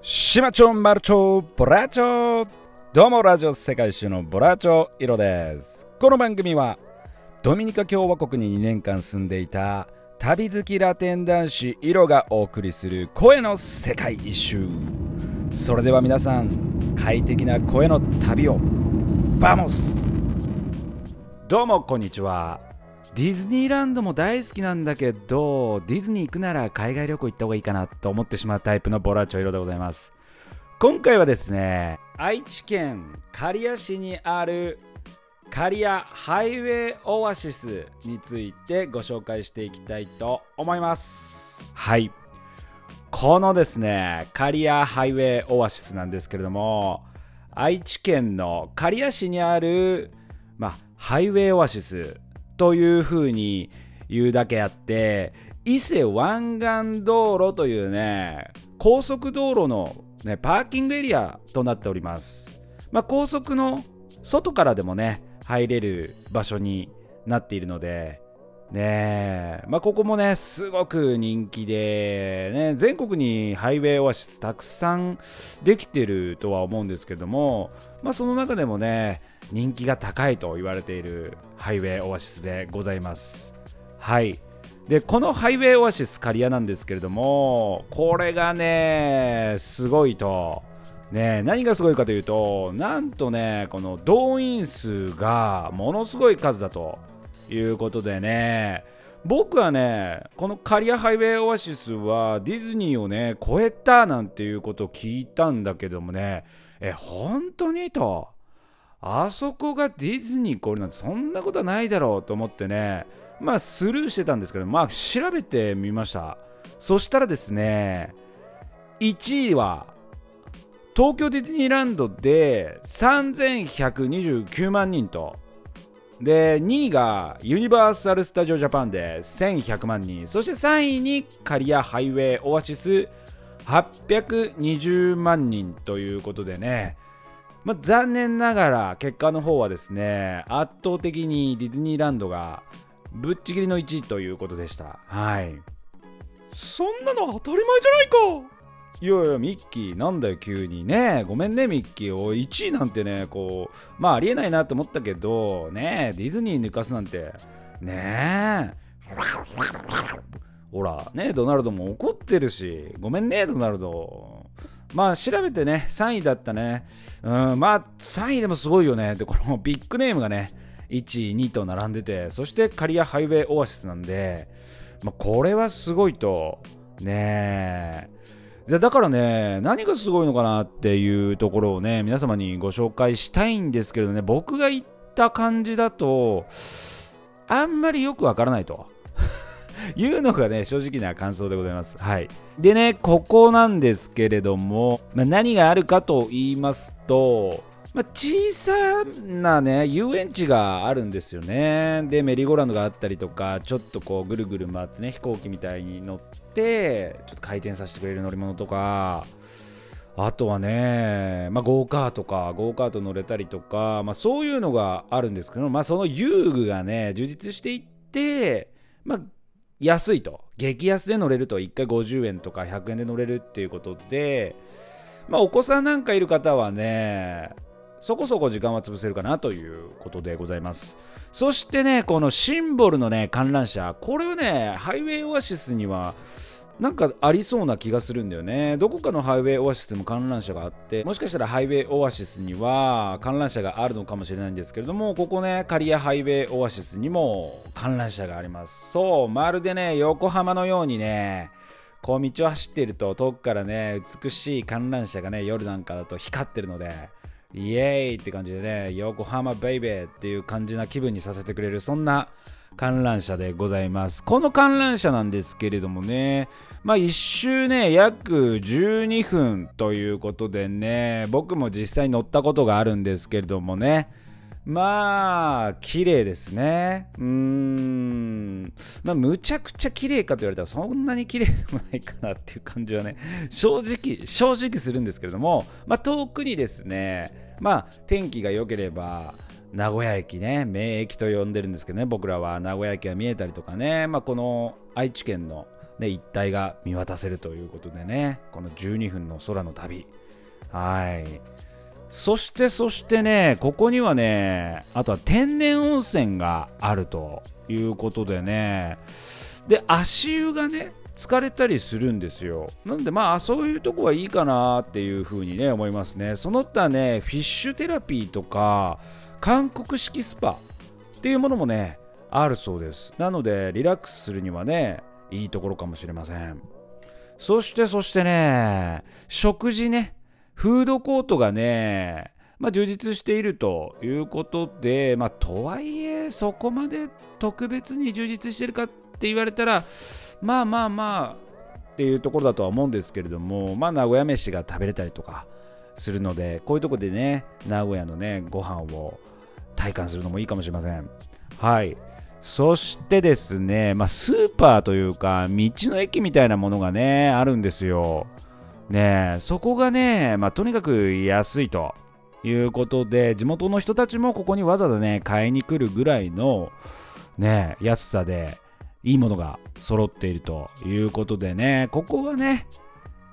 シマチョンマルチョボラチョどうもラジオ世界一周のボラチョイロです。この番組はドミニカ共和国に2年間住んでいた旅好きラテン男子イロがお送りする声の世界一周。それでは皆さん快適な声の旅を vamos。どうもこんにちは。ディズニーランドも大好きなんだけどディズニー行くなら海外旅行行った方がいいかなと思ってしまうタイプのボラチョイロでございます。今回はですね愛知県刈谷市にある刈谷ハイウェイオアシスについてご紹介していきたいと思います。はい。このですね刈谷ハイウェイオアシスなんですけれども愛知県の刈谷市にある、まあ、ハイウェイオアシスというふうに言うだけあって伊勢湾岸道路というね高速道路の、ね、パーキングエリアとなっております、まあ、高速の外からでもね入れる場所になっているのでねまあ、ここもねすごく人気で、ね、全国にハイウェイオアシスたくさんできてるとは思うんですけども、まあ、その中でもね人気が高いと言われているハイウェイオアシスでございます。はい。でこのハイウェイオアシス刈谷なんですけれどもこれがねすごいと。ね何がすごいかというとなんとねこの動員数がものすごい数だということでね。僕はねこの刈谷ハイウェイオアシスはディズニーをね超えたなんていうことを聞いたんだけどもね。え本当に？と。あそこがディズニー超えるなんてそんなことはないだろうと思ってね。まあスルーしてたんですけどまあ調べてみました。そしたらですね1位は東京ディズニーランドで3129万人と。で2位がユニバーサル・スタジオ・ジャパンで1100万人。そして3位に刈谷ハイウェイオアシス820万人ということでね。まあ、残念ながら結果の方はですね圧倒的にディズニーランドがぶっちぎりの1位ということでした。はい。そんなの当たり前じゃないか。いやいやミッキーなんだよ急に。ねごめんねミッキー。を1位なんてねこうまあありえないなと思ったけどねディズニー抜かすなんて。ねえ。ほらねドナルドも怒ってるし。ごめんねドナルド。まあ調べてね、3位だったね。うん、まあ3位でもすごいよね。で、このビッグネームがね、1位、2位と並んでて、そして刈谷ハイウェイオアシスなんで、まあ、これはすごいと、ねえ。でだからね、何がすごいのかなっていうところをね、皆様にご紹介したいんですけれどね、僕が言った感じだと、あんまりよくわからないと。いうのがね、正直な感想でございます。はい。でね、ここなんですけれども、まあ、何があるかと言いますと、まあ、小さなね、遊園地があるんですよね。で、メリーゴーランドがあったりとか、ちょっとこうぐるぐる回ってね、飛行機みたいに乗って、ちょっと回転させてくれる乗り物とか、あとはね、まあ、ゴーカートか、ゴーカート乗れたりとか、まあ、そういうのがあるんですけど、まあ、その遊具がね、充実していって、まあ、安いと激安で乗れると1回50円とか100円で乗れるっていうことでまあお子さんなんかいる方はねそこそこ時間は潰せるかなということでございますそしてねこのシンボルのね観覧車これはねハイウェイオアシスにはなんかありそうな気がするんだよね。どこかのハイウェイオアシスにも観覧車があって、もしかしたらハイウェイオアシスには観覧車があるのかもしれないんですけれども、ここね、刈谷ハイウェイオアシスにも観覧車があります。そう、まるでね、横浜のようにね、こう道を走っていると遠くからね、美しい観覧車がね、夜なんかだと光ってるので、イエーイって感じでね、横浜ベイベーっていう感じな気分にさせてくれる、そんな観覧車でございます。この観覧車なんですけれどもね、まあ一周ね、約12分ということでね、僕も実際に乗ったことがあるんですけれどもね、まあ、綺麗ですね。うーん。まあ、むちゃくちゃ綺麗かと言われたら、そんなに綺麗でもないかなっていう感じはね、正直、正直するんですけれども、まあ、遠くにですね、まあ、天気が良ければ、名古屋駅ね、名駅と呼んでるんですけどね、僕らは名古屋駅が見えたりとかね、まあ、この愛知県のね、一帯が見渡せるということでねこの12分の空の旅はいそしてそしてねここにはねあとは天然温泉があるということでね。で足湯がね疲れたりするんですよ。なんでまあそういうとこはいいかなっていうふうにね思いますね。その他ねフィッシュテラピーとか韓国式スパっていうものもねあるそうです。なのでリラックスするにはねいいところかもしれません。そしてそしてね食事ね。フードコートがねまあ、充実しているということで、まあ、とはいえそこまで特別に充実してるかって言われたらまあまあまあっていうところだとは思うんですけれどもまあ名古屋飯が食べれたりとかするのでこういうとこでね名古屋のねご飯を体感するのもいいかもしれません。はい。そしてですね、まあ、スーパーというか道の駅みたいなものがねあるんですよ。ねえそこがね、まあ、とにかく安いということで地元の人たちもここにわざわざね買いに来るぐらいのね安さでいいものが揃っているということでねここはね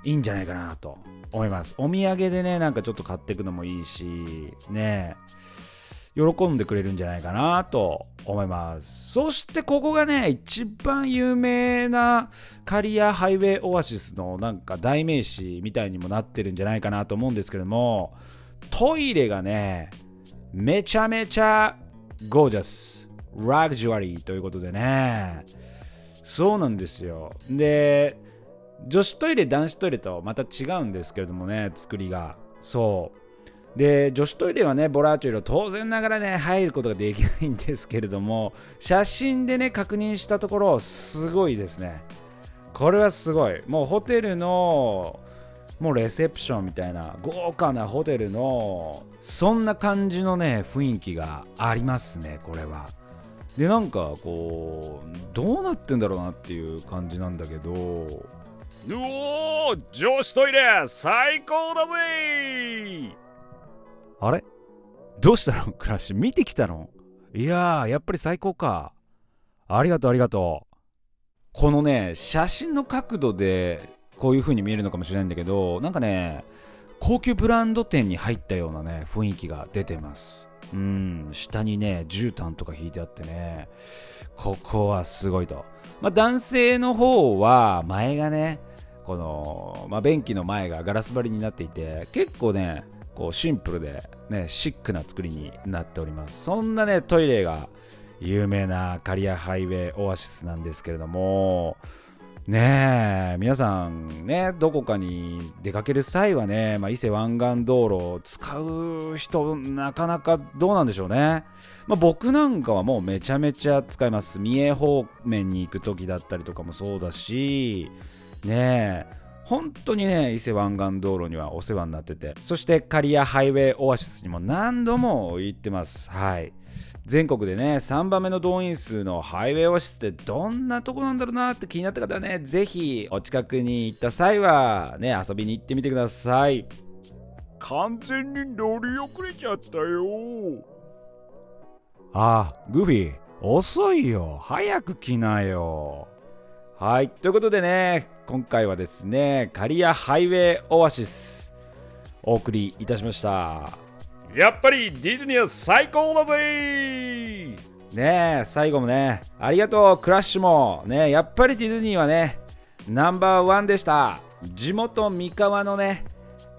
いいんじゃないかなと思います。お土産でねなんかちょっと買っていくのもいいしね喜んでくれるんじゃないかなと思います。そしてここがね一番有名なカリアハイウェイオアシスのなんか代名詞みたいにもなってるんじゃないかなと思うんですけどもトイレがねめちゃめちゃゴージャス。ラグジュアリーということでね。そうなんですよ。で女子トイレ男子トイレとまた違うんですけれどもね作りが。そう。で女子トイレはねボラーチョイロ当然ながらね入ることができないんですけれども写真でね確認したところすごいですね。これはすごい。もうホテルのもうレセプションみたいな豪華なホテルのそんな感じのね雰囲気がありますねこれは。でなんかこうどうなってんだろうなっていう感じなんだけどうおー女子トイレ最高だぜあれ？どうしたの？クラッシュ見てきたの？いやーやっぱり最高か。ありがとうありがとう。このね写真の角度でこういう風に見えるのかもしれないんだけどなんかね高級ブランド店に入ったようなね雰囲気が出てます。うん下にね絨毯とか引いてあってねここはすごいと、まあ、男性の方は前がねこの、まあ、便器の前がガラス張りになっていて結構ねこうシンプルで、ね、シックな作りになっております。そんなねトイレが有名なカリアハイウェイオアシスなんですけれどもねえ皆さんねどこかに出かける際はね、まあ、伊勢湾岸道路を使う人なかなかどうなんでしょうね、まあ、僕なんかはもうめちゃめちゃ使います。三重方面に行く時だったりとかもそうだしねえ本当にね伊勢湾岸道路にはお世話になってて。そして刈谷ハイウェイオアシスにも何度も行ってます。はい。全国でね3番目の動員数のハイウェイオアシスってどんなとこなんだろうなって気になった方はねぜひお近くに行った際はね遊びに行ってみてください。完全に乗り遅れちゃったよ。ああグフィー遅いよ。早く来なよはいということでね今回はですねカリアハイウェイオアシスお送りいたしました。やっぱりディズニーは最高だぜ！ねえ最後もねありがとうクラッシュも。ねやっぱりディズニーはねナンバーワンでした。地元三河のね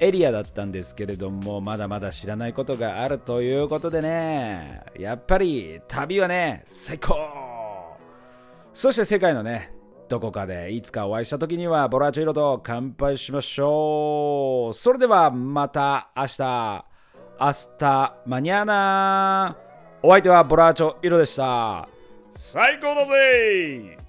エリアだったんですけれどもまだまだ知らないことがあるということでねやっぱり旅はね最高。そして世界のねどこかでいつかお会いした時にはボラチョイロと乾杯しましょう。それではまた明日。明日マニアナ。お相手はボラーチョイロでした。最高だぜ。